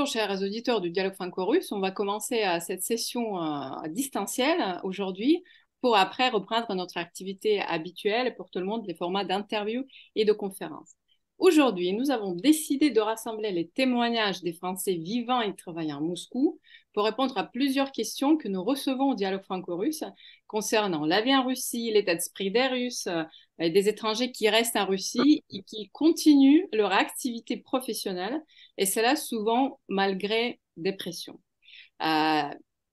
Bonjour chers auditeurs du dialogue franco-russe. On va commencer à cette session euh, distancielle aujourd'hui pour après reprendre notre activité habituelle pour tout le monde, les formats d'interview et de conférences. Aujourd'hui, nous avons décidé de rassembler les témoignages des Français vivant et travaillant à Moscou pour répondre à plusieurs questions que nous recevons au dialogue franco-russe concernant la vie en Russie, l'état d'esprit des Russes, euh, des étrangers qui restent en Russie et qui continuent leur activité professionnelle, et cela souvent malgré des pressions. Euh,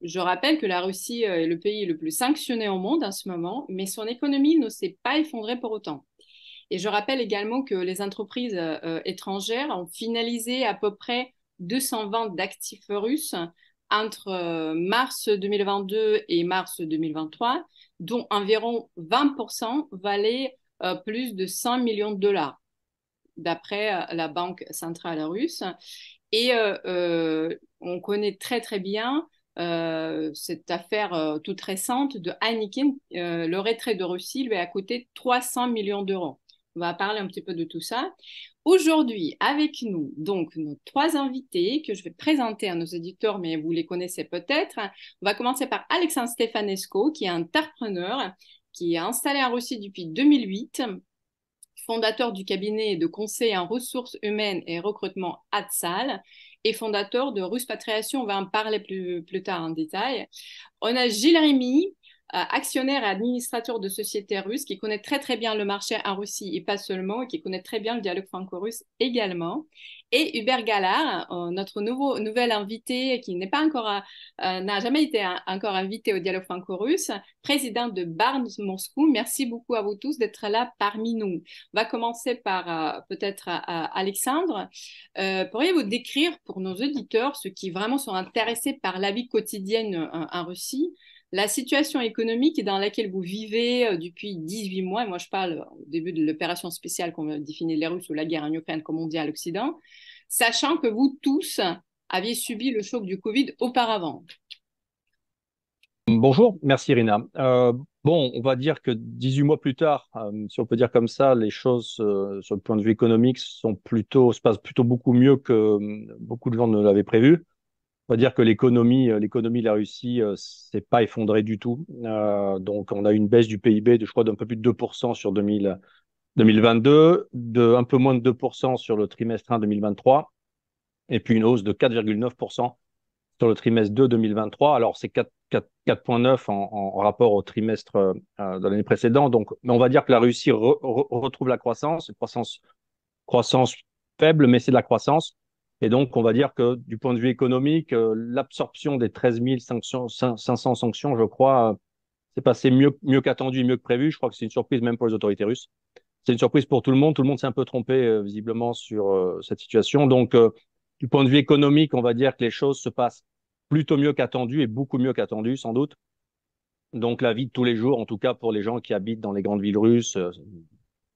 je rappelle que la Russie est le pays le plus sanctionné au monde en ce moment, mais son économie ne s'est pas effondrée pour autant. Et je rappelle également que les entreprises euh, étrangères ont finalisé à peu près 200 ventes d'actifs russes entre euh, mars 2022 et mars 2023, dont environ 20% valaient euh, plus de 100 millions de dollars, d'après la Banque centrale russe. Et on connaît très très bien cette affaire toute récente de Heineken. le retrait de Russie lui a coûté 300 millions d'euros. On va parler un petit peu de tout ça. Aujourd'hui, avec nous, donc, nos trois invités que je vais présenter à nos éditeurs, mais vous les connaissez peut-être. On va commencer par Alexandre Stefanesco, qui est entrepreneur qui est installé en Russie depuis 2008, fondateur du cabinet de conseil en ressources humaines et recrutement ADSAL et fondateur de Ruspatriation. On va en parler plus, plus tard en détail. On a Gilles Rémy, actionnaire et administrateur de sociétés russes qui connaît très très bien le marché en Russie et pas seulement, et qui connaît très bien le dialogue franco-russe également. Et Hubert Gallard, euh, notre nouveau, nouvel invité qui n'est pas encore, euh, n'a jamais été encore invité au dialogue franco-russe, président de Barnes Moscou. Merci beaucoup à vous tous d'être là parmi nous. On va commencer par peut-être Alexandre. Pourriez-vous décrire pour nos auditeurs, ceux qui vraiment sont intéressés par la vie quotidienne en Russie, la situation économique dans laquelle vous vivez euh, depuis 18 mois, moi je parle au début de l'opération spéciale qu'on a définir les Russes ou la guerre en Ukraine, comme on dit à l'Occident, sachant que vous tous aviez subi le choc du Covid auparavant. Bonjour, merci Irina. Euh, bon, on va dire que 18 mois plus tard, euh, si on peut dire comme ça, les choses sur le point de vue économique sont plutôt, se passent plutôt beaucoup mieux que beaucoup de gens ne l'avaient prévu on va dire que l'économie, euh, l'économie de la Russie euh, s'est pas effondrée du tout. Euh, donc, on a une baisse du PIB de, je crois, d'un peu plus de 2% sur 2000, 2022, de un peu moins de 2% sur le trimestre 1 2023, et puis une hausse de 4,9% sur le trimestre 2 2023. Alors, c'est 4,9 en, en, rapport au trimestre euh, de l'année précédente. Donc, mais on va dire que la Russie retrouve la croissance, une croissance, croissance faible, mais c'est de la croissance. Et donc, on va dire que du point de vue économique, euh, l'absorption des 13 500 sanctions, je crois, euh, c'est passé mieux, mieux qu'attendu, mieux que prévu. Je crois que c'est une surprise même pour les autorités russes. C'est une surprise pour tout le monde. Tout le monde s'est un peu trompé euh, visiblement sur cette situation. Donc, du point de vue économique, on va dire que les choses se passent plutôt mieux qu'attendu et beaucoup mieux qu'attendu, sans doute. Donc, la vie de tous les jours, en tout cas pour les gens qui habitent dans les grandes villes russes,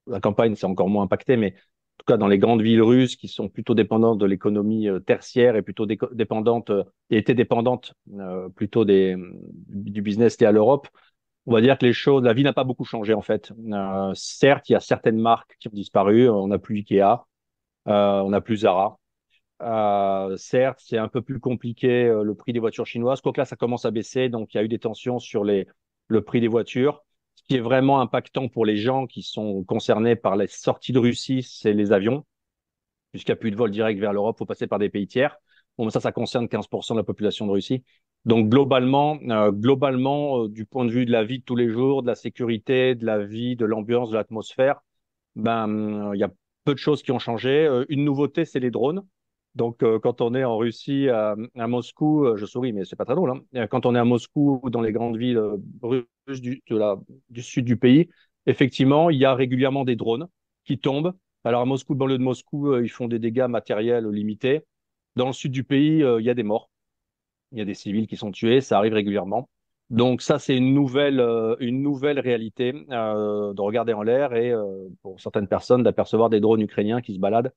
la campagne, c'est encore moins impacté, mais tout cas dans les grandes villes russes qui sont plutôt dépendantes de l'économie euh, tertiaire et plutôt dépendantes euh, étaient dépendantes euh, plutôt du business lié à l'Europe, on va dire que les choses, la vie n'a pas beaucoup changé en fait. certes, il y a certaines marques qui ont disparu. On n'a plus Ikea, on n'a plus Zara. certes, c'est un peu plus compliqué le prix des voitures chinoises. Quoique là, ça commence à baisser, donc il y a eu des tensions sur le prix des voitures. Ce qui est vraiment impactant pour les gens qui sont concernés par les sorties de Russie, c'est les avions. Puisqu'il n'y a plus de vol direct vers l'Europe, il faut passer par des pays tiers. Ça, ça concerne 15% de la population de Russie. Donc globalement, euh, globalement, euh, du point de vue de la vie de tous les jours, de la sécurité, de la vie, de l'ambiance, de l'atmosphère, ben il y a peu de choses qui ont changé. Euh, une nouveauté, c'est les drones. Donc, euh, quand on est en Russie, à, Moscou, euh, je souris, mais c'est pas très drôle. Hein. Euh, quand on est à Moscou ou dans les grandes villes russes du, sud du pays, effectivement, il y a régulièrement des drones qui tombent. Alors, à Moscou, dans le de Moscou, ils font des dégâts matériels limités. Dans le sud du pays, il y a des morts. Il y a des civils qui sont tués. Ça arrive régulièrement. Donc, ça, c'est une nouvelle réalité de regarder en l'air et pour certaines personnes d'apercevoir des drones ukrainiens qui se baladent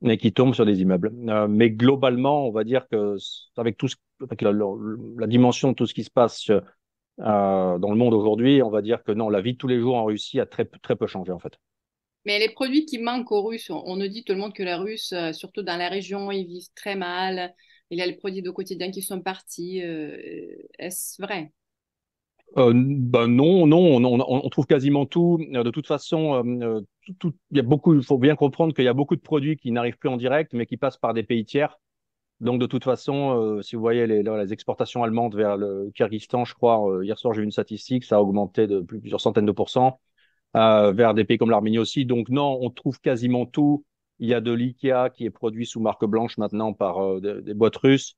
mais qui tombent sur des immeubles. Euh, mais globalement, on va dire que avec tout la, dimension de tout ce qui se passe euh, dans le monde aujourd'hui, on va dire que non, la vie de tous les jours en Russie a très, très peu changé en fait. Mais les produits qui manquent aux Russes, on, nous dit tout le monde que les Russes, euh, surtout dans la région, ils vivent très mal. Il y a les produits de quotidien qui sont partis. Est-ce vrai? Euh, ben non, non, on, on, trouve quasiment tout. De toute façon, tout, il y a beaucoup. Il faut bien comprendre qu'il y a beaucoup de produits qui n'arrivent plus en direct, mais qui passent par des pays tiers. Donc de toute façon, si vous voyez les, les, exportations allemandes vers le Kyrgyzstan, je crois, hier soir j'ai vu une statistique, ça a augmenté de plusieurs centaines de pourcents. Euh, vers des pays comme l'Arménie aussi. Donc non, on trouve quasiment tout. Il y a de l'IKEA qui est produit sous marque blanche maintenant par euh, des, boîtes russes.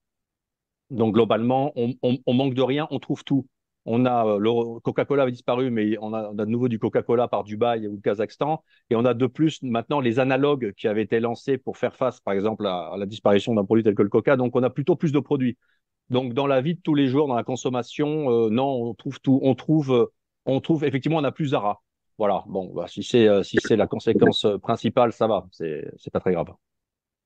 Donc globalement, on, on, manque de rien, on trouve tout. On a euh, le Coca-Cola a disparu, mais on a, de nouveau du Coca-Cola par Dubaï ou le Kazakhstan. Et on a de plus maintenant les analogues qui avaient été lancés pour faire face, par exemple, à, la disparition d'un produit tel que le Coca. Donc on a plutôt plus de produits. Donc dans la vie de tous les jours, dans la consommation, non, on trouve tout. On trouve, on trouve effectivement, on a plus Zara. Voilà, bon, bah, si c'est euh, si c'est la conséquence euh, principale, ça va, c'est c'est pas très grave.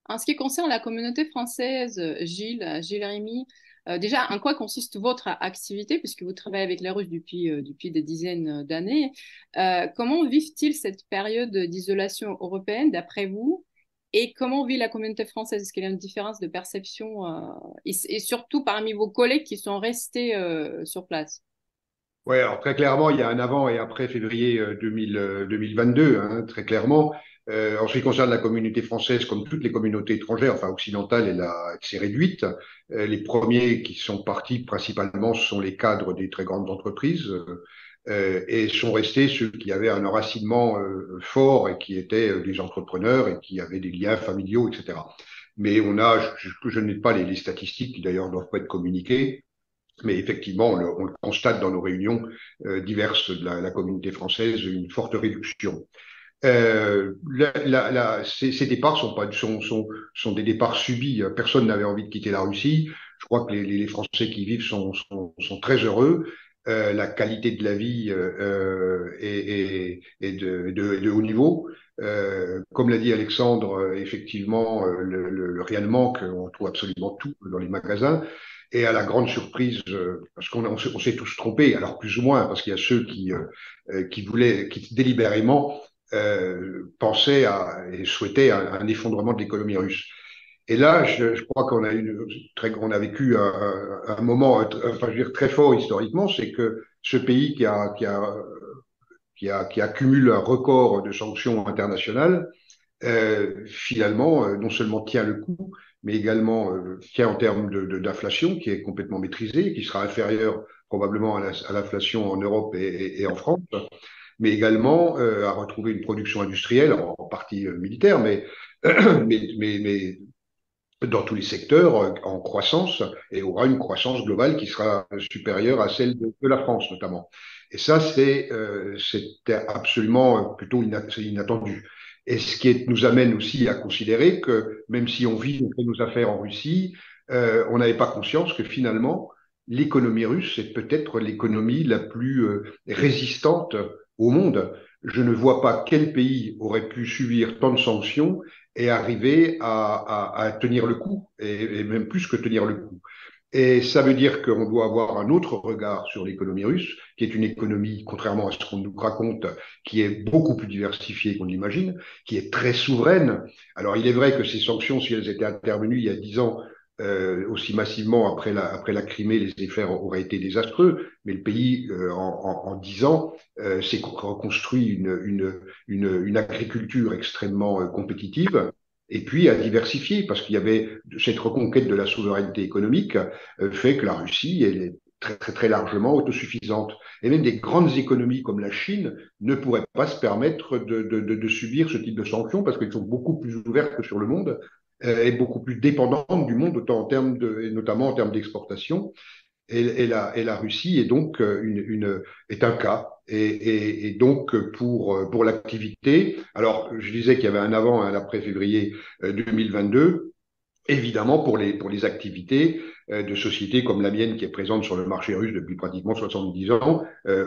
En ce qui concerne la communauté française, Gilles, Gilles Rémy, euh, déjà, en quoi consiste votre activité, puisque vous travaillez avec les Russes depuis, depuis des dizaines d'années Comment vivent-ils cette période d'isolation européenne, d'après vous? Et comment vit la communauté française? Est-ce qu'il y a une différence de perception et, surtout parmi vos collègues qui sont restés sur place? Oui, alors très clairement, il y a un avant et après février 2000, 2022, euh, hein, très clairement. Euh, en ce qui concerne la communauté française, comme toutes les communautés étrangères, enfin occidentales, elle, a, s'est réduite. Euh, les premiers qui sont partis principalement sont les cadres des très grandes entreprises euh, et sont restés ceux qui avaient un enracinement fort et qui étaient des entrepreneurs et qui avaient des liens familiaux, etc. Mais on a, je, je n'ai pas les, les statistiques qui d'ailleurs doivent pas être communiquées, mais effectivement, on le, constate dans nos réunions euh, diverses de la, communauté française, une forte réduction. Euh, la, ces, départs sont, pas, sont, sont, sont, des départs subis. Personne n'avait envie de quitter la Russie. Je crois que les, les Français qui vivent sont, sont, sont très heureux. Euh, la qualité de la vie euh, est, est, de, de, de, haut niveau. Euh, comme l'a dit Alexandre, effectivement, le, le, rien ne manque. On trouve absolument tout dans les magasins. Et à la grande surprise, euh, parce qu'on on s'est tous trompés, alors plus ou moins, parce qu'il y a ceux qui, euh, euh, qui voulaient, qui délibérément euh, pensaient à, et souhaitaient un, effondrement de l'économie russe. Et là, je, je crois qu'on a une très, on a vécu un, un, moment, enfin, je veux dire, très fort historiquement, c'est que ce pays qui a, qui a, qui a, qui accumule un record de sanctions internationales, euh, finalement, non seulement tient le coup, mais également euh, tient en termes d'inflation qui est complètement maîtrisée, qui sera inférieure probablement à l'inflation en Europe et, et, en France, mais également euh, à retrouver une production industrielle, en, partie euh, militaire, mais, dans tous les secteurs euh, en croissance et aura une croissance globale qui sera supérieure à celle de, la France notamment. Et ça, c'est absolument plutôt inattendu. Et ce qui nous amène aussi à considérer que même si on vit nos affaires en Russie, on n'avait pas conscience que finalement, l'économie russe est peut-être l'économie la plus résistante au monde. Je ne vois pas quel pays aurait pu subir tant de sanctions et arriver à, tenir le coup, et, et, même plus que tenir le coup. Et ça veut dire qu'on doit avoir un autre regard sur l'économie russe, qui est une économie, contrairement à ce qu'on nous raconte, qui est beaucoup plus diversifiée qu'on l'imagine, qui est très souveraine. Alors il est vrai que ces sanctions, si elles étaient intervenues il y a dix ans, euh, aussi massivement après la, après la Crimée, les effets auraient été désastreux, mais le pays, euh, en dix ans, euh, s'est reconstruit une, une, une, une, agriculture extrêmement euh, compétitive et puis à diversifier, parce qu'il y avait cette reconquête de la souveraineté économique euh, fait que la Russie elle est très, très, très largement autosuffisante. Et même des grandes économies comme la Chine ne pourraient pas se permettre de, de, de, de subir ce type de sanctions parce qu'elles sont beaucoup plus ouvertes que sur le monde euh, et beaucoup plus dépendantes du monde, autant en termes de, notamment en termes d'exportation. Et, la, et la Russie est donc euh, une, une, est un cas. Et, et, donc pour pour l'activité, alors je disais qu'il y avait un avant et un après février 2022. Euh, Évidemment, pour les, pour les activités euh, de sociétés comme la mienne qui est présente sur le marché russe depuis pratiquement 70 ans, euh,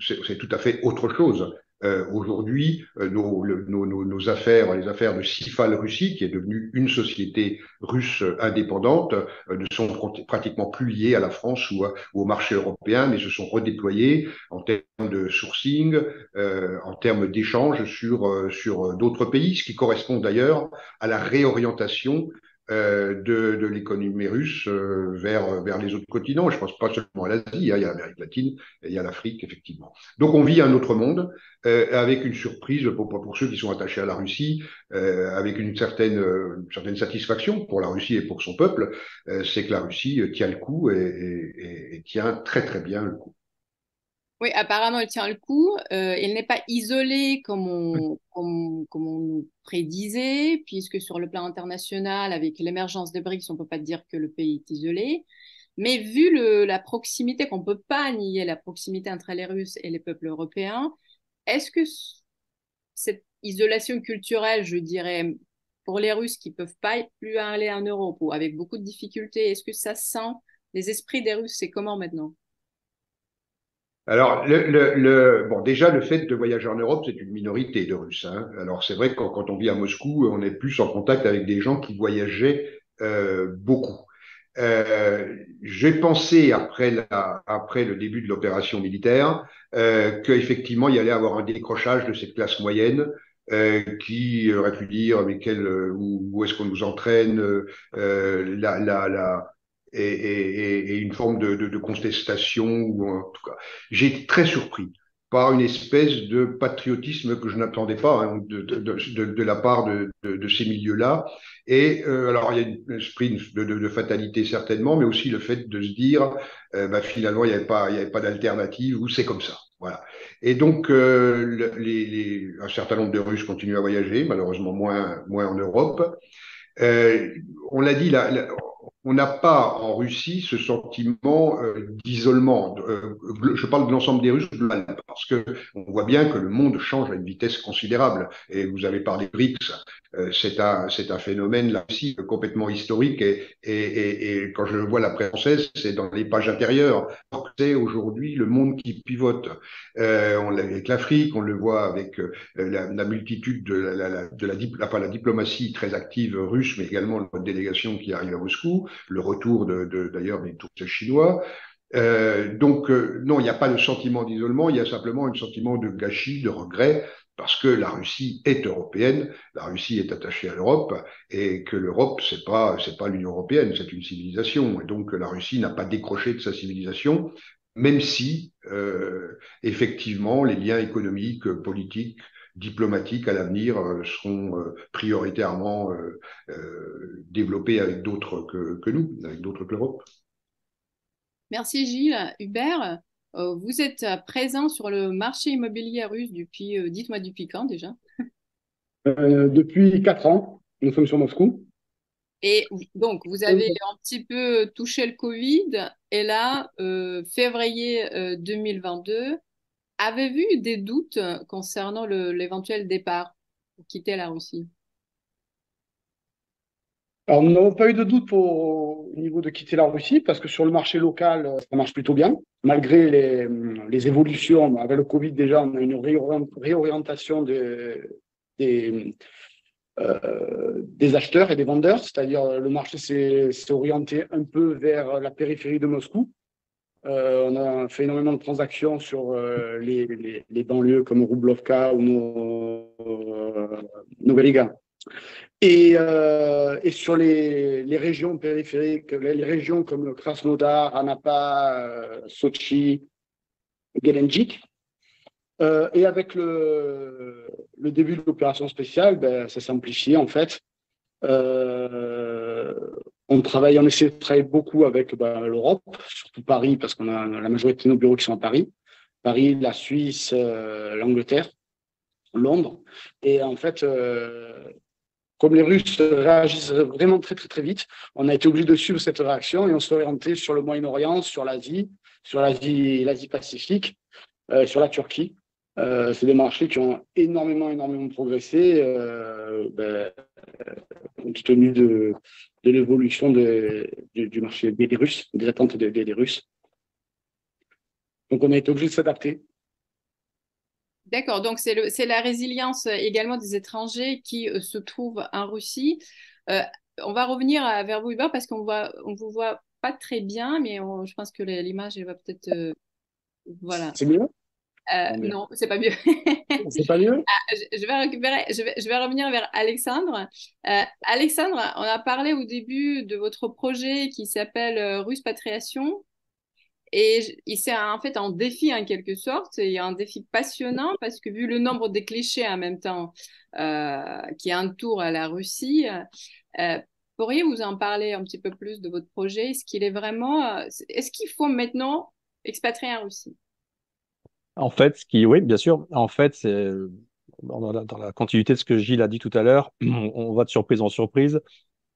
c'est tout à fait autre chose. Euh, aujourd'hui, euh, nos, nos, nos, affaires, les affaires de Sifal Russie, qui est devenue une société russe indépendante, euh, ne sont pratiquement plus liées à la France ou, au marché européen, mais se sont redéployées en termes de sourcing, en termes d'échanges sur, sur d'autres pays, ce qui correspond d'ailleurs à la réorientation euh, de, de l'économie russe euh, vers, vers les autres continents. Je pense pas seulement à l'Asie, hein, il y a l'Amérique latine et il y a l'Afrique, effectivement. Donc on vit un autre monde euh, avec une surprise pour, pour ceux qui sont attachés à la Russie, avec une certaine, une certaine satisfaction pour la Russie et pour son peuple, c'est que la Russie tient le coup et, et, et tient très très bien le coup. Oui, apparemment, elle tient le coup. Euh, elle n'est pas isolée comme on, comme, comme on nous prédisait, puisque sur le plan international, avec l'émergence des BRICS, on ne peut pas dire que le pays est isolé. Mais vu le, la proximité, qu'on ne peut pas nier la proximité entre les Russes et les peuples européens, est-ce que cette isolation culturelle, je dirais, pour les Russes qui ne peuvent pas plus aller en Europe ou avec beaucoup de difficultés, est-ce que ça sent les esprits des Russes? C'est comment maintenant? Alors, le, le, le, bon, déjà, le fait de voyager en Europe, c'est une minorité de Russes. Hein. Alors, c'est vrai que quand, on vit à Moscou, on est plus en contact avec des gens qui voyageaient euh, beaucoup. Euh, J'ai pensé après, la, après le début de l'opération militaire euh, qu'effectivement, il y allait avoir un décrochage de cette classe moyenne euh, qui aurait pu dire mais quel, où, où est-ce qu'on nous entraîne euh, la, la, la, et, et, et une forme de, de, de, contestation. Ou en tout cas, j'ai été très surpris par une espèce de patriotisme que je n'attendais pas hein, de, de, la part de, ces milieux-là. Et euh, alors, il y a un esprit de, fatalité certainement, mais aussi le fait de se dire, euh, bah, finalement, il n'y avait pas, pas d'alternative ou c'est comme ça. Voilà. Et donc, euh, les, les, un certain nombre de Russes continuent à voyager, malheureusement moins, moins en Europe. Euh, on l'a dit, la, la, on n'a pas en Russie ce sentiment euh, d'isolement. Euh, je parle de l'ensemble des Russes parce que on voit bien que le monde change à une vitesse considérable. Et vous avez parlé BRICS, euh, c'est un c'est un phénomène là aussi complètement historique. Et, et, et, quand je vois la presse française, c'est dans les pages intérieures. C'est aujourd'hui le monde qui pivote. on l'a avec l'Afrique, on le voit avec la, la, multitude de la, de la, la, diplomatie très active russe, mais également la délégation qui arrive à Moscou le retour d'ailleurs des touristes chinois. Euh, donc euh, non, il n'y a pas de sentiment d'isolement, il y a simplement un sentiment de gâchis, de regret, parce que la Russie est européenne, la Russie est attachée à l'Europe, et que l'Europe c'est pas c'est pas l'Union européenne, c'est une civilisation, et donc la Russie n'a pas décroché de sa civilisation, même si euh, effectivement les liens économiques, politiques, diplomatiques à l'avenir euh, seront euh, prioritairement euh, développés avec d'autres que, que, nous, avec d'autres que l'Europe. Merci Gilles. Hubert, vous êtes présent sur le marché immobilier russe depuis, dites-moi depuis quand déjà? Depuis quatre ans, nous sommes sur Moscou. Et donc, vous avez un petit peu touché le Covid, et là, février 2022, avez vu des doutes concernant l'éventuel départ pour quitter la Russie? Alors, nous n'avons pas eu de doute au niveau de quitter la Russie parce que sur le marché local, ça marche plutôt bien. Malgré les, les évolutions, avec le Covid déjà, on a une réorientation des, des, euh, des acheteurs et des vendeurs, c'est-à-dire le marché s'est orienté un peu vers la périphérie de Moscou. Euh, on a fait énormément de transactions sur euh, les, banlieues comme Rublovka ou no, euh, Noveliga. Et, sur les, régions périphériques, les, régions comme Krasnodar, Anapa, Sochi, Gelendzhik. et avec le, début de l'opération spéciale, ben, ça s'amplifie en fait. On travaille, on essaie de travailler beaucoup avec ben, l'Europe, surtout Paris, parce qu'on a la majorité de nos bureaux qui sont à Paris. Paris, la Suisse, euh, l'Angleterre, Londres. Et en fait, euh, comme les Russes réagissent vraiment très très vite, on a été obligé de suivre cette réaction et on s'est orienté sur le Moyen-Orient, sur l'Asie, sur l'Asie, l'Asie Pacifique, euh, sur la Turquie. Euh, c'est des marchés qui ont énormément, énormément progressé, euh, ben, compte tenu de, de l'évolution de, du marché des, Russes, des attentes des, des, Russes. Donc, on a été obligé de s'adapter. D'accord, donc c'est la résilience également des étrangers qui se trouvent en Russie. on va revenir vers vous, Hubert, parce qu'on ne on vous voit pas très bien, mais je pense que l'image va peut-être... voilà. C'est mieux euh, non, c'est pas mieux. c'est pas mieux? Ah, je, vais récupérer, je vais, je vais revenir vers Alexandre. Euh, Alexandre, on a parlé au début de votre projet qui s'appelle euh, Russe Patriation. Et c'est en fait un défi en quelque sorte, et un défi passionnant parce que vu le nombre de clichés en même temps qui entourent la Russie, pourriez-vous vous en parler un petit peu plus de votre projet? Est-ce qu'il est vraiment, est-ce qu'il faut maintenant expatrier en Russie? En fait, ce qui, oui, bien sûr. En fait, c'est dans la, continuité de ce que Gilles a dit tout à l'heure, on va de surprise en surprise,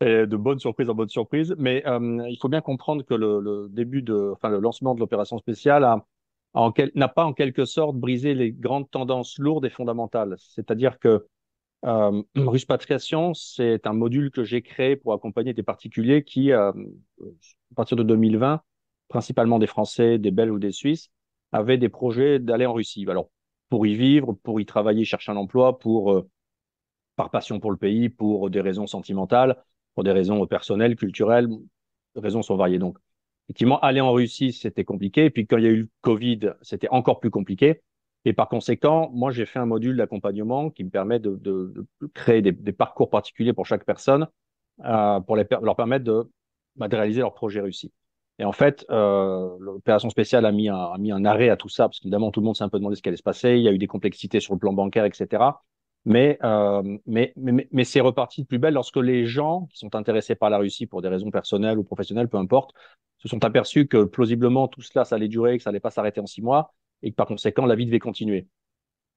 et de bonne surprise en bonne surprise. Mais euh, il faut bien comprendre que le, début de, enfin, le lancement de l'opération spéciale n'a pas en quelque sorte brisé les grandes tendances lourdes et fondamentales. C'est-à-dire que euh, Ruspatriation, c'est un module que j'ai créé pour accompagner des particuliers qui, euh, à partir de 2020, principalement des Français, des Belges ou des Suisses, avaient des projets d'aller en Russie. Alors, pour y vivre, pour y travailler, chercher un emploi, pour, euh, par passion pour le pays, pour des raisons sentimentales, pour des raisons personnelles, culturelles, les raisons sont variées. Donc, effectivement, aller en Russie, c'était compliqué. Et puis, quand il y a eu le Covid, c'était encore plus compliqué. Et par conséquent, moi, j'ai fait un module d'accompagnement qui me permet de, de, de créer des, parcours particuliers pour chaque personne, euh, pour leur permettre de, bah, de réaliser leur projet Russie. Et en fait, euh, l'opération spéciale a mis, un, arrêt à tout ça, parce qu'évidemment, tout le monde s'est un peu demandé ce qui allait se passer. Il y a eu des complexités sur le plan bancaire, etc. Mais, euh, mais, c'est reparti de plus belle lorsque les gens qui sont intéressés par la Russie pour des raisons personnelles ou professionnelles, peu importe, se sont aperçus que plausiblement tout cela, ça allait durer, que ça allait pas s'arrêter en six mois, et que par conséquent, la vie devait continuer.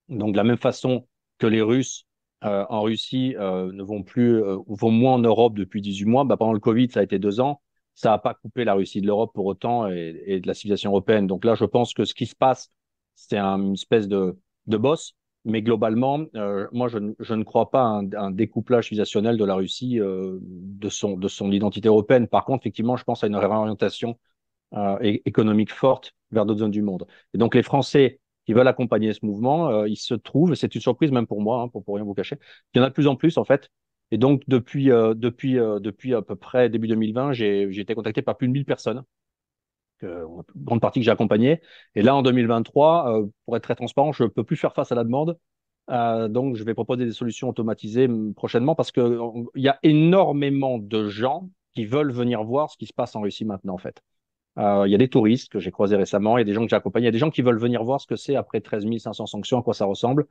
Donc, de la même façon que les Russes euh, en Russie ne vont plus, vont moins en Europe depuis 18 mois, bah, pendant le Covid, ça a été deux ans ça n'a pas coupé la Russie de l'Europe pour autant et, de la civilisation européenne. Donc là, je pense que ce qui se passe, c'est une espèce de, de boss. Mais globalement, euh, moi, je, ne crois pas à un, découplage civilisationnel de la Russie euh, de, son, de son identité européenne. Par contre, effectivement, je pense à une réorientation euh, économique forte vers d'autres zones du monde. Et donc, les Français qui veulent accompagner ce mouvement, ils se trouvent, c'est une surprise même pour moi, hein, pour, pour rien vous cacher, il y en a de plus en plus, en fait, et donc, depuis, euh, depuis, euh, depuis à peu près début 2020, j'ai été contacté par plus de 1000 personnes, que, grande partie que j'ai accompagnées. Et là, en 2023, euh, pour être très transparent, je ne peux plus faire face à la demande. donc, je vais proposer des solutions automatisées hum, prochainement parce qu'il y a énormément de gens qui veulent venir voir ce qui se passe en Russie maintenant, en fait. Il y a des touristes que j'ai croisés récemment, il y a des gens que j'ai accompagnés, il y a des gens qui veulent venir voir ce que c'est après 13 500 sanctions, à quoi ça ressemble.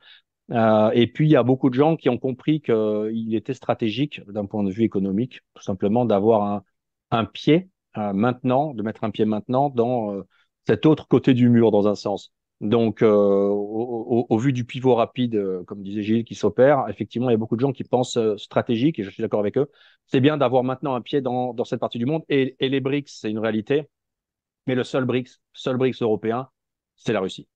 Euh, et puis, il y a beaucoup de gens qui ont compris qu'il était stratégique, d'un point de vue économique, tout simplement, d'avoir un, pied euh, maintenant, de mettre un pied maintenant dans euh, cet autre côté du mur, dans un sens. Donc, au, vu du pivot rapide, comme disait Gilles, qui s'opère, effectivement, il y a beaucoup de gens qui pensent stratégique, et je suis d'accord avec eux. C'est bien d'avoir maintenant un pied dans, dans cette partie du monde. Et, et les BRICS, c'est une réalité. Mais le seul BRICS, seul BRICS européen, c'est la Russie.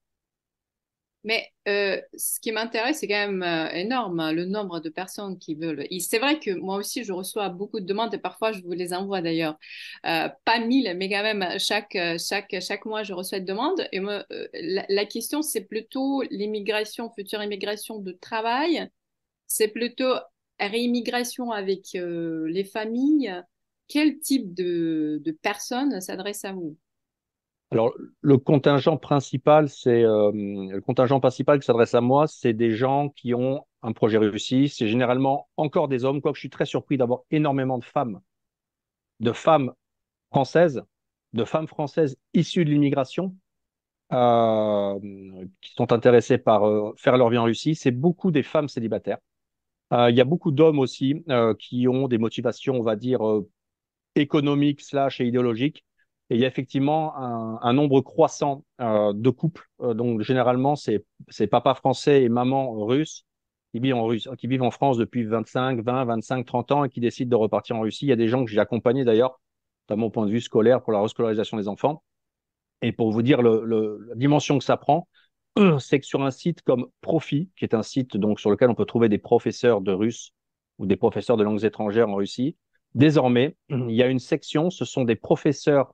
Mais euh, ce qui m'intéresse, c'est quand même euh, énorme, hein, le nombre de personnes qui veulent. C'est vrai que moi aussi, je reçois beaucoup de demandes et parfois, je vous les envoie d'ailleurs. Euh, pas mille, mais quand même, chaque, chaque, chaque mois, je reçois des demandes. Et moi, la, question, c'est plutôt l'immigration, future immigration de travail. C'est plutôt réimmigration avec les familles. Quel type de, de personnes s'adresse à vous? Alors, le contingent principal, c'est euh, le contingent principal qui s'adresse à moi, c'est des gens qui ont un projet réussi. C'est généralement encore des hommes, quoique je suis très surpris d'avoir énormément de femmes, de femmes françaises, de femmes françaises issues de l'immigration, euh, qui sont intéressées par euh, faire leur vie en Russie. C'est beaucoup des femmes célibataires. Il y a beaucoup d'hommes aussi qui ont des motivations, on va dire, économiques slash et idéologiques et il y a effectivement un, nombre croissant euh, de couples. Euh, donc généralement, c'est papa français et maman russe qui vivent en France depuis 25, 20, 25, 30 ans et qui décident de repartir en Russie. Il y a des gens que j'ai accompagnés d'ailleurs, d'un mon point de vue scolaire, pour la rescolarisation des enfants. Et pour vous dire la dimension que ça prend, c'est que sur un site comme Profi, qui est un site donc sur lequel on peut trouver des professeurs de russe ou des professeurs de langues étrangères en Russie, désormais, il y a une section, ce sont des professeurs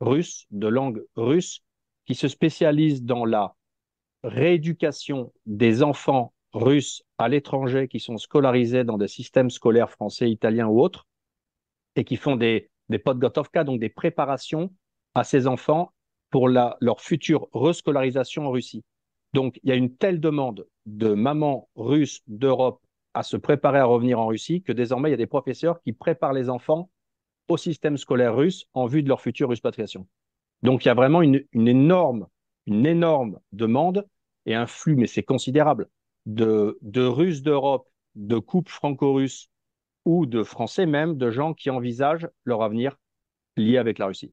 de langue russe, qui se spécialise dans la rééducation des enfants russes à l'étranger qui sont scolarisés dans des systèmes scolaires français, italiens ou autres, et qui font des, des podgotovka, donc des préparations à ces enfants pour leur future rescolarisation en Russie. Donc, il y a une telle demande de mamans russes d'Europe à se préparer à revenir en Russie que désormais, il y a des professeurs qui préparent les enfants au système scolaire russe en vue de leur future expatriation. Donc, il y a vraiment une, énorme, une énorme demande et un flux, mais c'est considérable, de, de Russes d'Europe, de couples franco-russes ou de Français même, de gens qui envisagent leur avenir lié avec la Russie.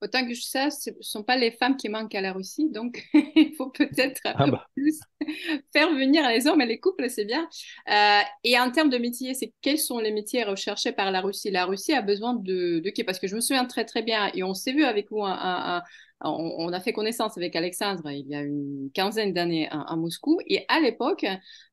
Autant que je sais, ce ne sont pas les femmes qui manquent à la Russie, donc il faut peut-être un ah peu bah. plus faire venir les hommes et les couples, c'est bien. Euh, et en termes de métiers, c'est quels sont les métiers recherchés par la Russie? La Russie a besoin de, de qui? Parce que je me souviens très très bien, et on s'est vu avec vous un, on, a fait connaissance avec Alexandre il y a une quinzaine d'années à, Moscou. Et à l'époque,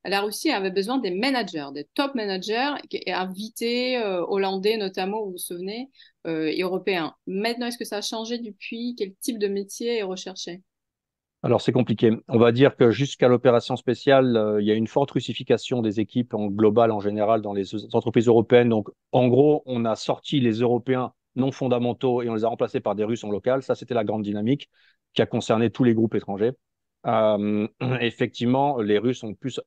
la Russie avait besoin des managers, des top managers, invités, euh, hollandais notamment, vous vous souvenez, euh, et européens. Maintenant, est-ce que ça a changé depuis? Quel type de métier est recherché? Alors c'est compliqué. On va dire que jusqu'à l'opération spéciale, euh, il y a une forte russification des équipes en global en général dans les entreprises européennes. Donc en gros, on a sorti les Européens non fondamentaux et on les a remplacés par des Russes en local. Ça, c'était la grande dynamique qui a concerné tous les groupes étrangers. Euh, effectivement, les Russes ont plus,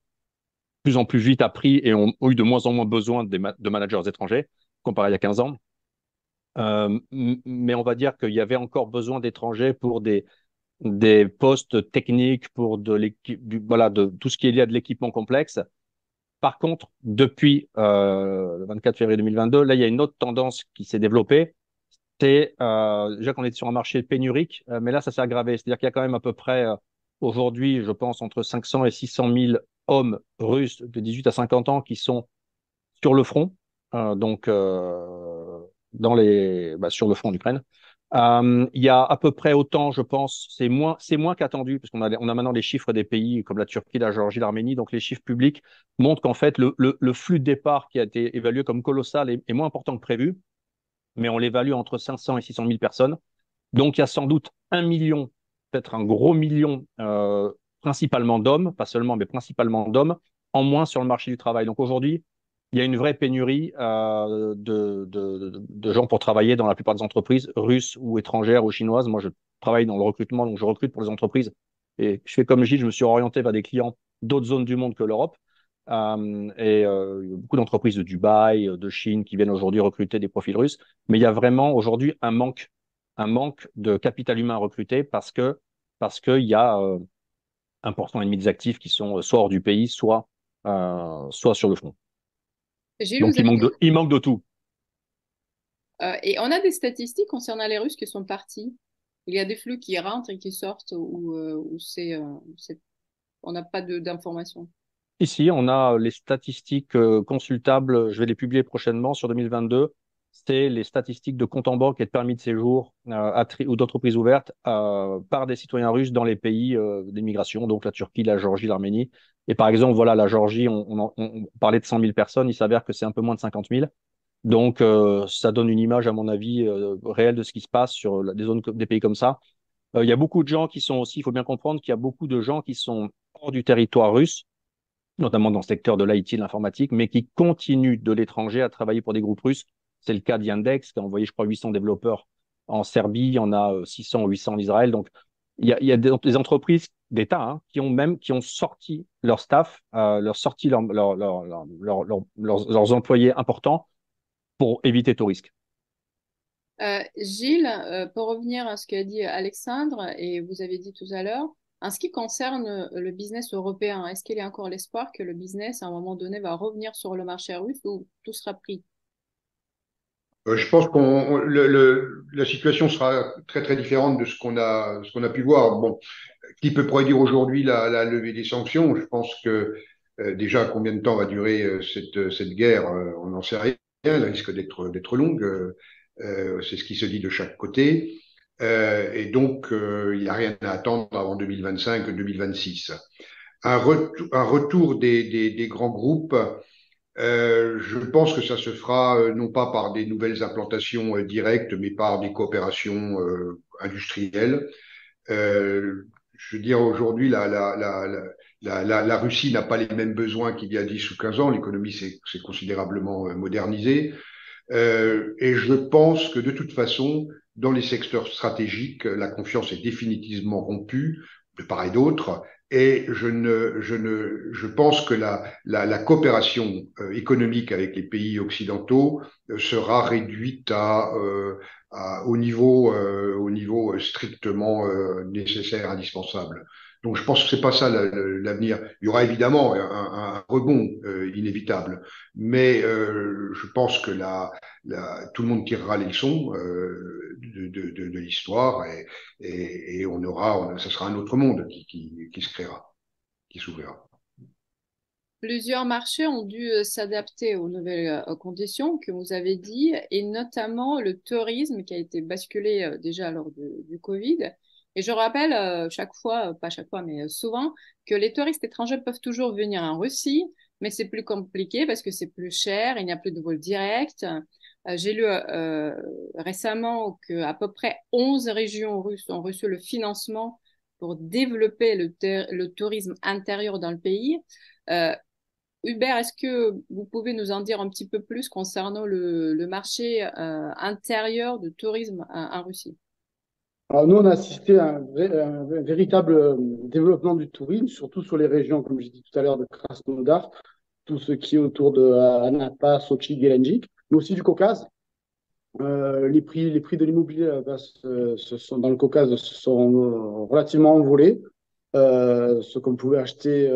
plus en plus vite appris et ont, eu de moins en moins besoin de, managers étrangers comparé à il y a 15 ans. Euh, mais on va dire qu'il y avait encore besoin d'étrangers pour des, postes techniques, pour de l'équipe, voilà, de tout ce qui est lié à de l'équipement complexe. Par contre, depuis euh, le 24 février 2022, là, il y a une autre tendance qui s'est développée, c'est euh, déjà qu'on est sur un marché pénurique, euh, mais là, ça s'est aggravé. C'est-à-dire qu'il y a quand même à peu près euh, aujourd'hui, je pense, entre 500 et 600 000 hommes russes de 18 à 50 ans qui sont sur le front, donc dans les, bah, sur le front d'Ukraine. Euh, il y a à peu près autant, je pense, c'est moins, c'est moins qu'attendu, parce qu'on a, on a maintenant les chiffres des pays comme la Turquie, la Géorgie, l'Arménie, donc les chiffres publics montrent qu'en fait, le, le, le, flux de départ qui a été évalué comme colossal est moins important que prévu mais on l'évalue entre 500 et 600 000 personnes. Donc il y a sans doute un million, peut-être un gros million, euh, principalement d'hommes, pas seulement, mais principalement d'hommes, en moins sur le marché du travail. Donc aujourd'hui, il y a une vraie pénurie euh, de, de, gens pour travailler dans la plupart des entreprises, russes ou étrangères ou chinoises. Moi, je travaille dans le recrutement, donc je recrute pour les entreprises. Et je fais comme dis, je me suis orienté vers des clients d'autres zones du monde que l'Europe. Euh, et euh, beaucoup d'entreprises de Dubaï, euh, de Chine qui viennent aujourd'hui recruter des profils russes. Mais il y a vraiment aujourd'hui un manque, un manque de capital humain à recruter parce que parce qu'il y a un pourcent et demi des actifs qui sont soit hors du pays, soit soit sur le front. Donc il manque, de, il manque de tout. et on a des statistiques concernant les Russes qui sont partis. Il y a des flux qui rentrent et qui sortent ou, ou c'est, on n'a pas d'informations. Ici, on a les statistiques euh, consultables, je vais les publier prochainement sur 2022. C'est les statistiques de compte en banque et de permis de séjour euh, ou d'entreprises ouvertes euh, par des citoyens russes dans les pays euh, d'immigration, donc la Turquie, la Géorgie, l'Arménie. Et par exemple, voilà, la Géorgie, on, on, parlait de 100 000 personnes, il s'avère que c'est un peu moins de 50 000. Donc, euh, ça donne une image, à mon avis, réelle de ce qui se passe sur des zones, des pays comme ça. Il y a beaucoup de gens qui sont aussi, il faut bien comprendre qu'il y a beaucoup de gens qui sont hors du territoire russe, notamment dans le secteur de l'IT, de l'informatique, mais qui continuent de l'étranger à travailler pour des groupes russes. C'est le cas d'Yandex, qui a envoyé, je crois, 800 développeurs en Serbie, il y en a 600 ou 800 en Israël. Donc, il y a, des, entreprises d'État hein, qui ont même qui ont sorti leur staff, euh, leur sorti leur, leur, leur, leurs employés importants pour éviter tout risque. Euh, Gilles, euh, pour revenir à ce qu'a dit Alexandre, et vous avez dit tout à l'heure, en ce qui concerne euh, le business européen, est-ce qu'il y a encore l'espoir que le business, à un moment donné, va revenir sur le marché russe ou tout sera pris? Euh, Je pense que la situation sera très très différente de ce qu'on a, ce a pu voir. Bon, qui peut prédire aujourd'hui la, levée des sanctions? Je pense que euh, déjà combien de temps va durer cette, cette guerre? On n'en sait rien. Elle risque d'être longue. C'est ce qui se dit de chaque côté. Euh, et donc, euh, il n'y a rien à attendre avant 2025-2026. Un, retour, un retour des, grands groupes, euh, je pense que ça se fera non pas par des nouvelles implantations directes, mais par des coopérations industrielles. je veux dire, aujourd'hui, la, la, Russie n'a pas les mêmes besoins qu'il y a 10 ou 15 ans. L'économie s'est considérablement modernisée. Et je pense que de toute façon, dans les secteurs stratégiques, la confiance est définitivement rompue de part et d'autre. Et je ne, je ne, je pense que la, la, la coopération euh, économique avec les pays occidentaux euh, sera réduite à, euh, à au niveau, au niveau strictement nécessaire, indispensable. Donc je pense que c'est pas ça l'avenir. Il y aura évidemment un, rebond euh, inévitable, mais euh, je pense que tout le monde tirera les leçons euh, de, l'histoire et, et, on aura, ça sera un autre monde qui, qui, se créera, qui s'ouvrira. Plusieurs marchés ont dû s'adapter aux nouvelles conditions que vous avez dit, et notamment le tourisme qui a été basculé déjà lors du Covid et je rappelle euh, chaque fois, euh, pas chaque fois, mais euh, souvent, que les touristes étrangers peuvent toujours venir en Russie, mais c'est plus compliqué parce que c'est plus cher, il n'y a plus de vol direct. J'ai lu récemment qu'à peu près 11 régions russes ont reçu le financement pour développer le, tourisme intérieur dans le pays. Hubert, est-ce que vous pouvez nous en dire un petit peu plus concernant le marché intérieur de tourisme en Russie? Alors nous, on a assisté à un, véritable euh, développement du tourisme, surtout sur les régions, comme j'ai dit tout à l'heure, de Krasnodar, tout ce qui est autour de Anapa, Sochi, Gelendzhik, mais aussi du Caucase. Euh, les prix, les prix de l'immobilier euh, sont, dans le Caucase se sont relativement envolés. ce qu'on pouvait acheter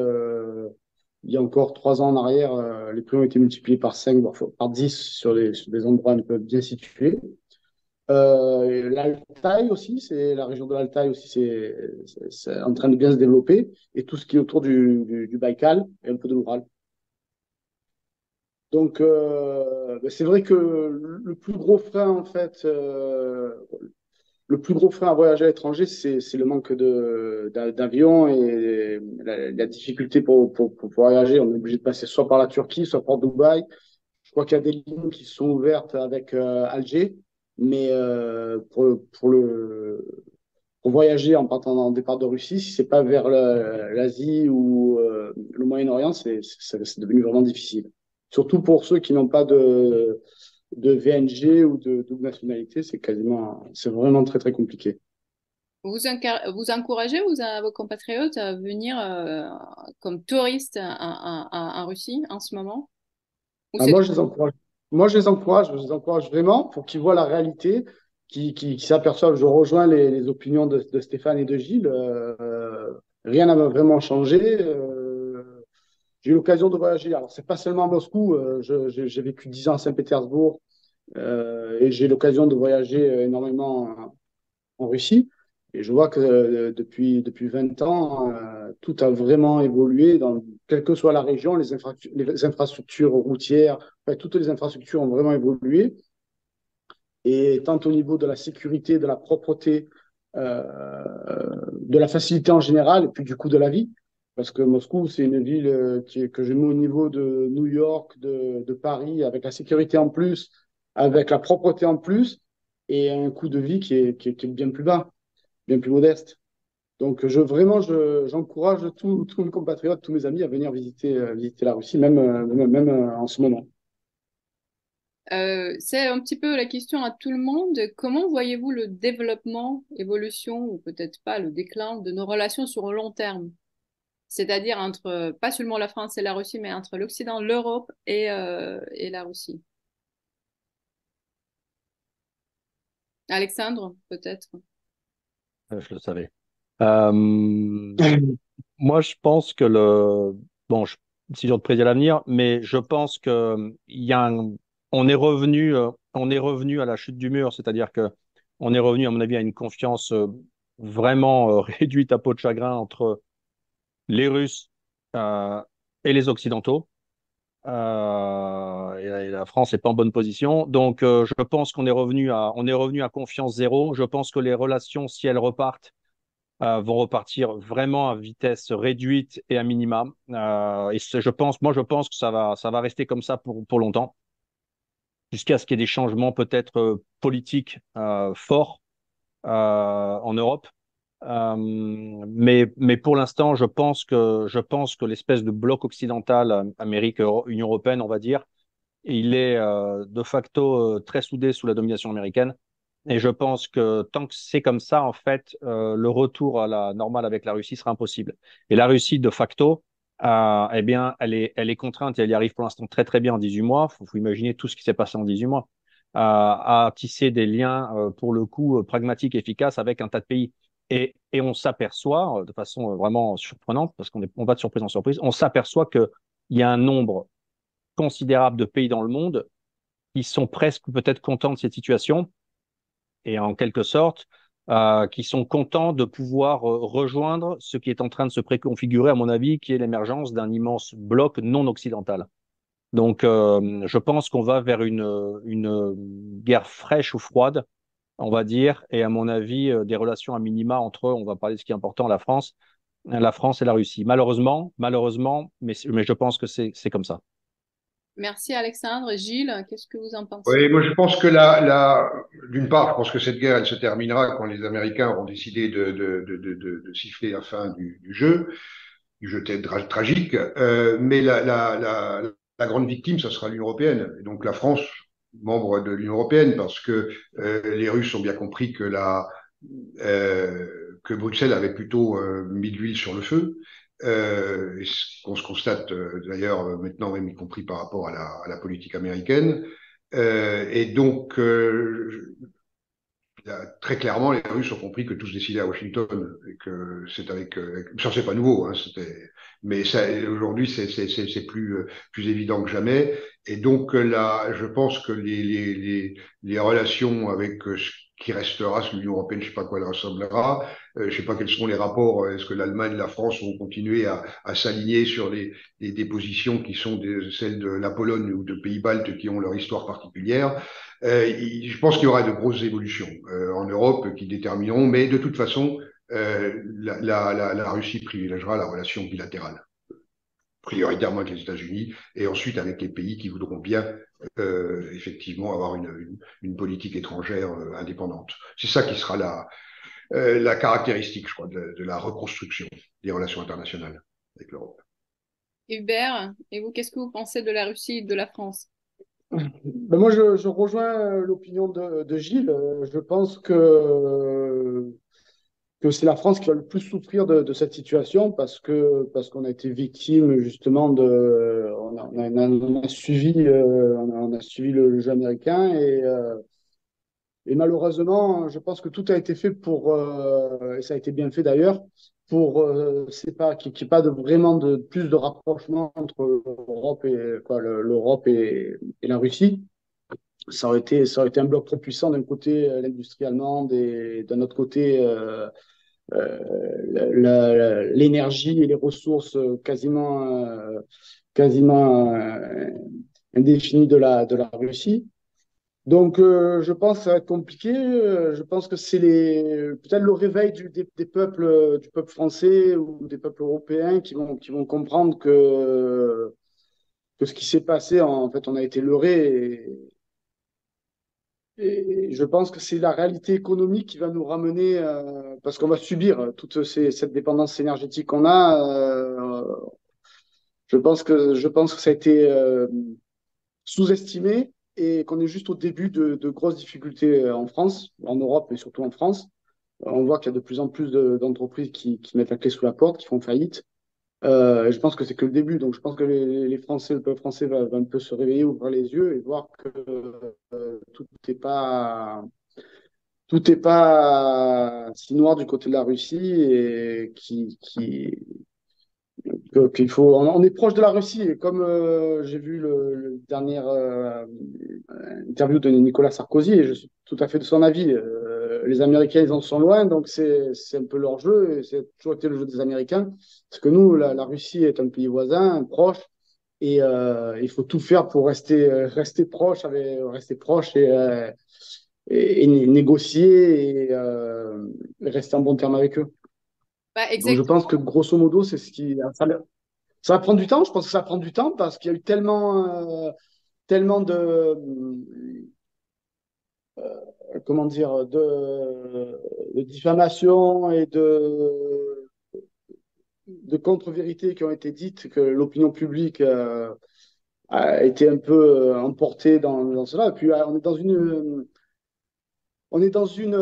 il y a encore trois ans en arrière, les prix ont été multipliés par 5, voire par 10 sur, sur des endroits un peu bien situés. Euh, L'Altaï aussi, c'est la région de l'Altaï aussi, c'est en train de bien se développer, et tout ce qui est autour du, Baïkal et un peu de l'Oural. Donc, euh, ben, c'est vrai que le plus gros frein, en fait, euh, le plus gros frein à voyager à l'étranger, c'est le manque d'avions et la, difficulté pour, pour, pour, voyager. On est obligé de passer soit par la Turquie, soit par Dubaï. Je crois qu'il y a des lignes qui sont ouvertes avec euh, Alger. Mais euh, pour, pour, le, pour voyager en partant en départ de Russie, si c'est pas vers l'Asie ou euh, le Moyen-Orient, c'est devenu vraiment difficile. Surtout pour ceux qui n'ont pas de, de VNG ou de double nationalité, c'est quasiment, c'est vraiment très très compliqué. Vous, vous encouragez vous, vos compatriotes à venir euh, comme touristes en, Russie en ce moment? Ah, Moi, je les encourage moi, je les encourage, je les encourage vraiment pour qu'ils voient la réalité, qu'ils qui, s'aperçoivent. Je rejoins les, opinions de, Stéphane et de Gilles. Euh, rien n'a vraiment changé. Euh, j'ai eu l'occasion de voyager. Alors, c'est pas seulement à Moscou. Euh, j'ai vécu dix ans à Saint-Pétersbourg et j'ai l'occasion de voyager énormément en Russie. Et je vois que euh, depuis, depuis 20 ans, euh, tout a vraiment évolué, dans, quelle que soit la région, les, infrastructures routières, toutes les infrastructures ont vraiment évolué. Et tant au niveau de la sécurité, de la propreté, euh, de la facilité en général, et puis du coût de la vie, parce que Moscou, c'est une ville qui que je mets au niveau de New York, de, Paris, avec la sécurité en plus, avec la propreté en plus, et un coût de vie qui est bien plus bas bien plus modeste. Donc, je, vraiment, j'encourage tous mes compatriotes, tous mes amis à venir visiter, euh, visiter la Russie, même, euh, même, même euh, en ce moment. c'est un petit peu la question à tout le monde. Comment voyez-vous le développement, évolution, ou peut-être pas le déclin de nos relations sur le long terme? C'est-à-dire entre, pas seulement la France et la Russie, mais entre l'Occident, l'Europe et, et la Russie. Alexandre, peut-être? Je le savais. Euh, moi, je pense que le. Bon, je, si te prédire l'avenir, mais je pense que il y a on est revenu, euh, on est revenu à la chute du mur, c'est-à-dire que on est revenu, à mon avis, à une confiance vraiment réduite à peau de chagrin entre les Russes et les Occidentaux. Euh, et la France n'est pas en bonne position. Donc, euh, je pense qu'on est revenu à, confiance zéro. Je pense que les relations, si elles repartent, euh, vont repartir vraiment à vitesse réduite et à minima. et moi, je pense que ça va, rester comme ça pour longtemps, jusqu'à ce qu'il y ait des changements peut-être politiques forts en Europe. Mais, mais pour l'instant, je pense que, je pense que l'espèce de bloc occidental, Amérique, Union européenne, on va dire, il est de facto très soudé sous la domination américaine. Et je pense que tant que c'est comme ça, en fait, le retour à la normale avec la Russie sera impossible. Et la Russie, de facto, euh, eh bien, elle est, elle est contrainte et elle y arrive pour l'instant très très bien en 18 mois. Il faut, imaginer tout ce qui s'est passé en 18 mois. Euh, à tisser des liens, euh, pour le coup, euh, pragmatiques, efficaces avec un tas de pays. Et, on s'aperçoit, euh, de façon vraiment surprenante, parce qu'on on va de surprise en surprise, on s'aperçoit qu'il y a un nombre considérable de pays dans le monde qui sont presque peut-être contents de cette situation et en quelque sorte euh, qui sont contents de pouvoir euh, rejoindre ce qui est en train de se préconfigurer, à mon avis, qui est l'émergence d'un immense bloc non occidental. Donc, euh, je pense qu'on va vers une guerre fraîche ou froide, on va dire, et à mon avis, des relations à minima entre, on va parler de ce qui est important, la France, la France et la Russie. Malheureusement, malheureusement, mais, mais je pense que c'est comme ça. Merci Alexandre. Gilles, qu'est-ce que vous en pensez? Oui, moi je pense que la, la d'une part, je pense que cette guerre, elle se terminera quand les Américains auront décidé de, de, de, de, de siffler la fin du, du, jeu, du jeu tragique. Euh, mais la, la, la, la, grande victime, ça sera l'Union européenne. Et donc la France, membre de l'Union européenne, parce que euh, les Russes ont bien compris que la euh, que Bruxelles avait plutôt euh, mis de l'huile sur le feu euh, ce qu'on se constate euh, d'ailleurs maintenant, même y compris par rapport à la, à la politique américaine. Euh, et donc, très clairement, les Russes ont compris que tout se décidait à Washington et que c'est avec, ça c'est pas nouveau, hein, mais aujourd'hui c'est plus plus évident que jamais. Et donc là, je pense que les les les, les relations avec qui restera, l'Union européenne, je ne sais pas quoi elle ressemblera, euh, je ne sais pas quels seront les rapports, euh, est-ce que l'Allemagne, la France vont continuer à, à s'aligner sur les, les, des positions qui sont des, celles de la Pologne ou de Pays-Baltes qui ont leur histoire particulière. Euh, je pense qu'il y aura de grosses évolutions euh, en Europe qui détermineront, mais de toute façon, euh, la, Russie privilégiera la relation bilatérale prioritairement avec les États-Unis, et ensuite avec les pays qui voudront bien effectivement avoir une, politique étrangère indépendante. C'est ça qui sera la, caractéristique, je crois, de, la reconstruction des relations internationales avec l'Europe. Hubert, et vous, qu'est-ce que vous pensez de la Russie et de la France? Ben moi, je, rejoins l'opinion de, Gilles. Je pense que que c'est la France qui va le plus souffrir de, cette situation parce qu'on a été victime justement de on a, suivi euh, on, a, suivi le, jeu américain et euh, malheureusement je pense que tout a été fait pour euh, et ça a été bien fait d'ailleurs pour euh, c'est pas n'y ait pas vraiment de plus de rapprochement entre l'Europe et l'Europe et, la Russie ça aurait été ça aurait été un bloc trop puissant d'un côté l'industrie allemande et d'un autre côté euh, euh, l'énergie et les ressources quasiment, euh, quasiment euh, indéfinies de la, de la Russie. Donc, euh, je pense que ça va être compliqué. Je pense que c'est les peut-être le réveil du, des, peuples, du peuple français ou des peuples européens qui vont comprendre que ce qui s'est passé, en, fait, on a été leurré et, je pense que c'est la réalité économique qui va nous ramener, euh, parce qu'on va subir toute ces, cette dépendance énergétique qu'on a. Euh, je pense que je pense que ça a été euh, sous-estimé et qu'on est juste au début de, grosses difficultés en France, en Europe et surtout en France. On voit qu'il y a de plus en plus d'entreprises qui, mettent la clé sous la porte, qui font faillite. Euh, je pense que c'est que le début. Donc, je pense que les, Français, le peuple français va, un peu se réveiller, ouvrir les yeux et voir que euh, tout n'est pas pas si noir du côté de la Russie et qui qu'il faut. On est proche de la Russie et comme euh, j'ai vu le, le euh, interview de Nicolas Sarkozy et je suis tout à fait de son avis. Euh, les Américains, ils en sont loin, donc c'est un peu leur jeu et c'est toujours été le jeu des Américains. Parce que nous, la, Russie est un pays voisin, proche, et il faut tout faire pour rester rester proche, rester proche et, et, négocier et rester en bon terme avec eux. Bah, Donc, je pense que grosso modo, c'est ce qui. Ça, ça, va prendre du temps. Je pense que ça va prendre du temps parce qu'il y a eu tellement, euh, tellement de, comment dire, de, de, diffamation et de, de contre-vérités qui ont été dites, que l'opinion publique a été un peu emportée dans, dans, cela. Et puis, on est dans une. On est dans une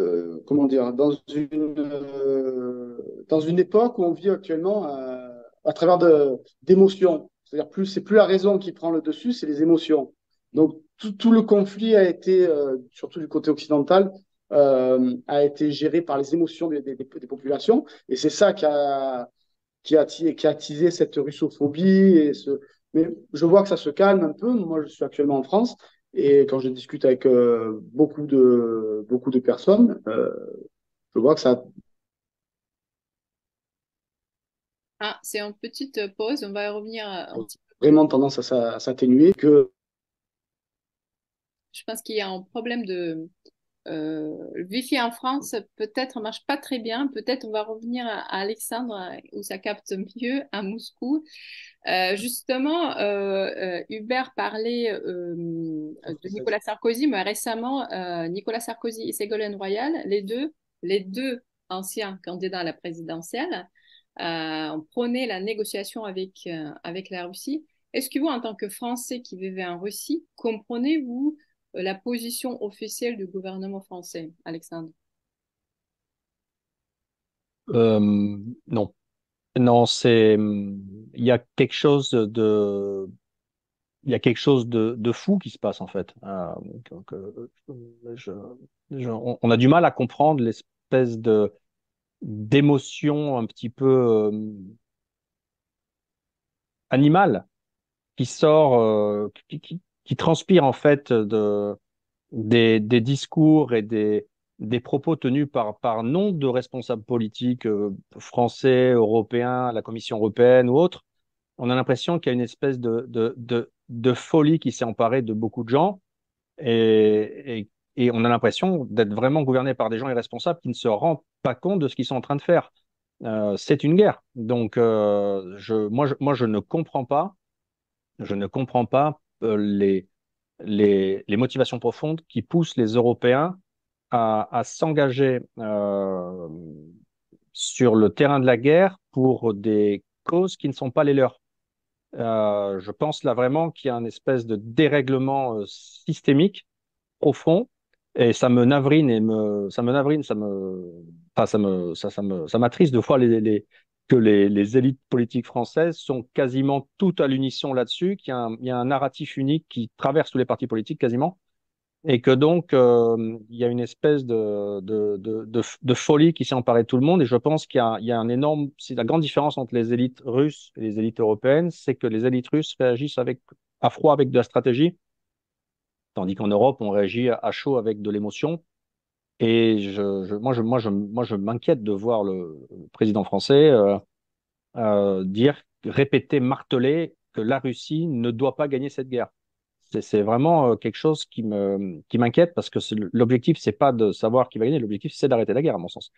euh, comment dire, dans une, euh, dans une époque où on vit actuellement euh, à travers d'émotions. C'est-à-dire plus c'est plus la raison qui prend le dessus, c'est les émotions. Donc tout, le conflit a été, surtout du côté occidental, a été géré par les émotions des populations, et c'est ça qui a qui a, qui a attisé cette russophobie et ce. Mais je vois que ça se calme un peu. Moi, je suis actuellement en France et quand je discute avec euh, beaucoup, de, beaucoup de personnes, euh, je vois que ça. Ah, c'est une petite pause, on va revenir un petit peu. Vraiment tendance à, s'atténuer. Que... Je pense qu'il y a un problème de. Euh, le Wi-Fi en France peut-être marche pas très bien. Peut-être on va revenir à, Alexandre où ça capte mieux à Moscou. Euh, justement, euh, euh, Hubert parlait de Nicolas Sarkozy, mais récemment, Nicolas Sarkozy et Ségolène Royal, les deux, les deux anciens candidats à la présidentielle, ont prôné la négociation avec, avec la Russie. Est-ce que vous, en tant que Français qui vivez en Russie, comprenez-vous la position officielle du gouvernement français, Alexandre? Non. Non, c'est il y a quelque chose de il y a quelque chose de, fou qui se passe en fait. Euh, euh, je, on a du mal à comprendre l'espèce de d'émotion un petit peu euh, animale qui sort, qui, qui, transpire en fait de des, discours et des propos tenus par, par nombre de responsables politiques euh, français, européens, la Commission européenne ou autres, on a l'impression qu'il y a une espèce de, de, folie qui s'est emparée de beaucoup de gens et, et, on a l'impression d'être vraiment gouverné par des gens irresponsables qui ne se rendent pas compte de ce qu'ils sont en train de faire. Euh, c'est une guerre. Donc, euh, je, moi, je, moi, je ne comprends pas, je ne comprends pas les, les, les motivations profondes qui poussent les Européens à, s'engager euh, sur le terrain de la guerre pour des causes qui ne sont pas les leurs. Euh, je pense là vraiment qu'il y a un espèce de dérèglement euh, systémique profond et ça me navrine et me ça me navrine ça me enfin, ça me ça, ça me ça m'attriste de voir les que les, élites politiques françaises sont quasiment toutes à l'unisson là-dessus, qu'il y, a un narratif unique qui traverse tous les partis politiques quasiment, et que donc euh, il y a une espèce de, folie qui s'est emparée de tout le monde. Et je pense qu'il y, a un énorme, la grande différence entre les élites russes et les élites européennes, c'est que les élites russes réagissent avec à froid avec de la stratégie, tandis qu'en Europe on réagit à chaud avec de l'émotion. Et je, moi, je, moi, je, moi, je m'inquiète de voir le, président français euh, euh, dire, répéter, marteler que la Russie ne doit pas gagner cette guerre c'est vraiment euh, quelque chose qui me qui m'inquiète parce que l'objectif c'est pas de savoir qui va gagner, l'objectif c'est d'arrêter la guerre à mon sens.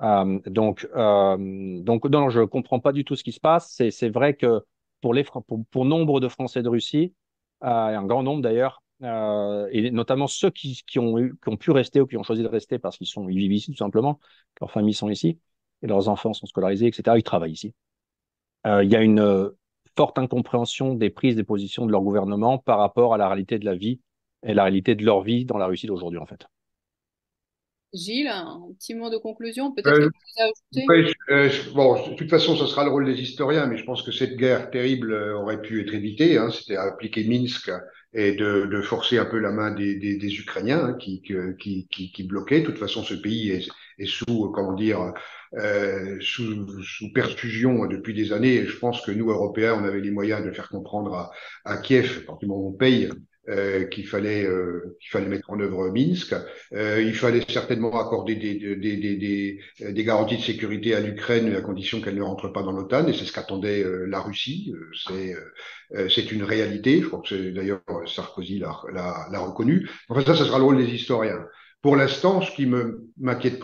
Donc donc non, je comprends pas du tout ce qui se passe. C'est vrai que pour les pour, nombre de Français de Russie, euh, un grand nombre d'ailleurs, euh, et notamment ceux qui qui ont eu, qui ont pu rester ou qui ont choisi de rester parce qu'ils sont ils vivent ici tout simplement, leurs familles sont ici et leurs enfants sont scolarisés, etc. Ils travaillent ici. Euh, il y a une forte incompréhension des prises des positions de leur gouvernement par rapport à la réalité de la vie et la réalité de leur vie dans la Russie d'aujourd'hui, en fait. Gilles, un petit mot de conclusion, peut-être euh, euh, bon, de toute façon, ce sera le rôle des historiens, mais je pense que cette guerre terrible euh, aurait pu être évitée. Hein, C'était appliquer Minsk et de, de, forcer un peu la main des, des, des Ukrainiens hein, qui, qui, qui, qui, bloquaient. De toute façon, ce pays est, est sous, comment dire, euh, sous, sous, perfusion depuis des années. Et je pense que nous, Européens, on avait les moyens de faire comprendre à, à Kiev, quand on paye, euh, qu'il fallait euh, qu'il fallait mettre en œuvre Minsk. Euh, il fallait certainement accorder des, des, des, des, des garanties de sécurité à l'Ukraine à condition qu'elle ne rentre pas dans l'OTAN, et c'est ce qu'attendait euh, la Russie. Euh, c'est c'est une réalité. Je crois que d'ailleurs Sarkozy l'a reconnu. Enfin ça, ça sera le rôle des historiens. Pour l'instant, ce qui me m'inquiète,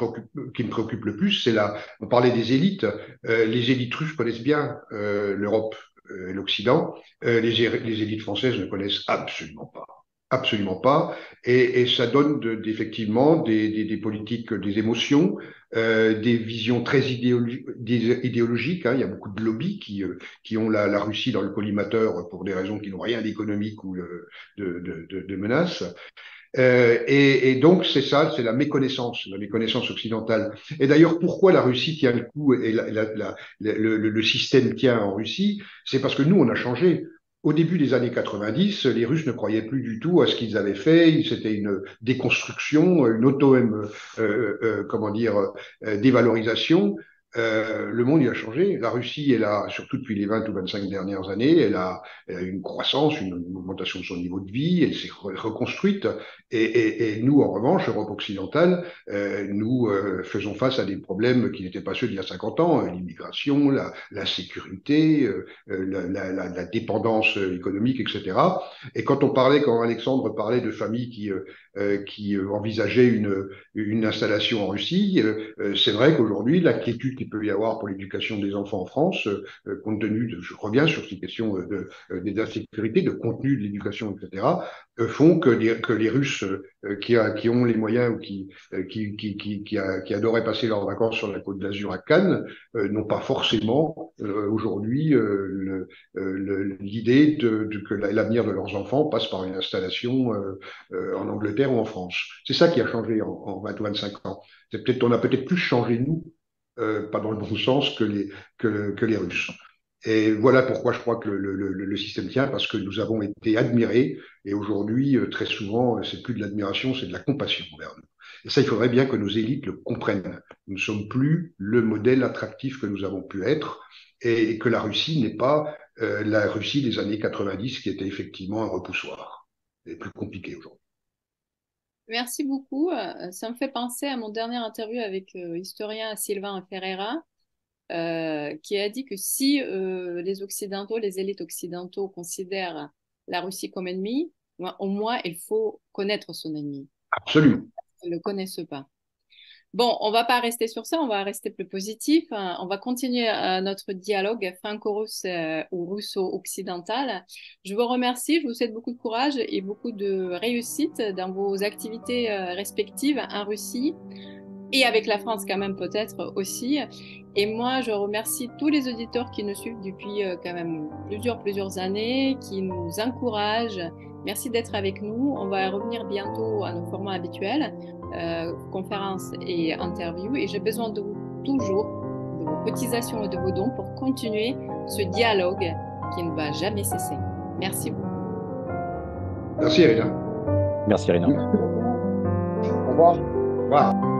qui me préoccupe le plus, c'est là. On parlait des élites. Euh, les élites russes connaissent bien euh, l'Europe l'Occident. Euh, les, les, élites françaises ne connaissent absolument pas. Absolument pas. Et, et ça donne de, effectivement des, des, des, politiques, des émotions, euh, des visions très idéologiques. Hein. Il y a beaucoup de lobbies qui, euh, qui ont la, la, Russie dans le collimateur pour des raisons qui n'ont rien d'économique ou de, de, de, de menaces. Euh, et, donc c'est ça, c'est la méconnaissance, la méconnaissance occidentale. Et d'ailleurs, pourquoi la Russie tient le coup et le, système tient en Russie? C'est parce que nous, on a changé. Au début des années 90, les Russes ne croyaient plus du tout à ce qu'ils avaient fait. C'était une déconstruction, une auto, euh, euh, comment dire, euh, dévalorisation. Euh, le monde y a changé. La Russie, elle a, surtout depuis les 20 ou 25 dernières années, elle a, elle une croissance, une, augmentation de son niveau de vie, elle s'est reconstruite. Et, nous, en revanche, Europe occidentale, euh, nous euh, faisons face à des problèmes qui n'étaient pas ceux d'il y a 50 ans, l'immigration, la, sécurité, la, dépendance économique, etc. Et quand on parlait, quand Alexandre parlait de familles qui, qui envisageaient une, une installation en Russie, c'est vrai qu'aujourd'hui, l'inquiétude qu'il peut y avoir pour l'éducation des enfants en France, euh, compte tenu de, je reviens sur ces questions de, euh, d'insécurité, de contenu de l'éducation, etc., euh, font que les, que les Russes qui, qui ont les moyens ou qui, qui, qui, qui, qui, a, adoraient passer leurs vacances sur la côte d'Azur à Cannes n'ont pas forcément aujourd'hui l'idée que l'avenir de leurs enfants passe par une installation en Angleterre ou en France. C'est ça qui a changé en, en 20 ou 25 ans. Peut-être, on a peut-être plus changé nous euh, pas dans le bon sens que les, que, les Russes. Et voilà pourquoi je crois que le, le, le, système tient, parce que nous avons été admirés, et aujourd'hui, euh, très souvent, c'est plus de l'admiration, c'est de la compassion envers nous. Et ça, il faudrait bien que nos élites le comprennent. Nous ne sommes plus le modèle attractif que nous avons pu être, et que la Russie n'est pas euh, la Russie des années 90, qui était effectivement un repoussoir. C'est plus compliqué aujourd'hui. Merci beaucoup. Euh, ça me fait penser à mon dernier interview avec l'historien euh, Sylvain Ferreira, euh, qui a dit que si euh, les Occidentaux, les élites occidentaux considèrent la Russie comme ennemie, au moins il faut connaître son ennemi. Absolument. Ils ne le connaissent pas. Bon, on va pas rester sur ça, on va rester plus positif. Hein. On va continuer euh, notre dialogue franco-russe euh, ou russo-occidental. Je vous remercie, je vous souhaite beaucoup de courage et beaucoup de réussite dans vos activités euh, respectives en Russie et avec la France quand même peut-être aussi. Et moi, je remercie tous les auditeurs qui nous suivent depuis quand même plusieurs, plusieurs années, qui nous encouragent. Merci d'être avec nous. On va revenir bientôt à nos formats habituels. Euh, conférences et interviews. Et j'ai besoin de vous toujours, de vos cotisations et de vos dons pour continuer ce dialogue qui ne va jamais cesser. Merci beaucoup. Merci Irina. Merci Irina. Au revoir. Au revoir.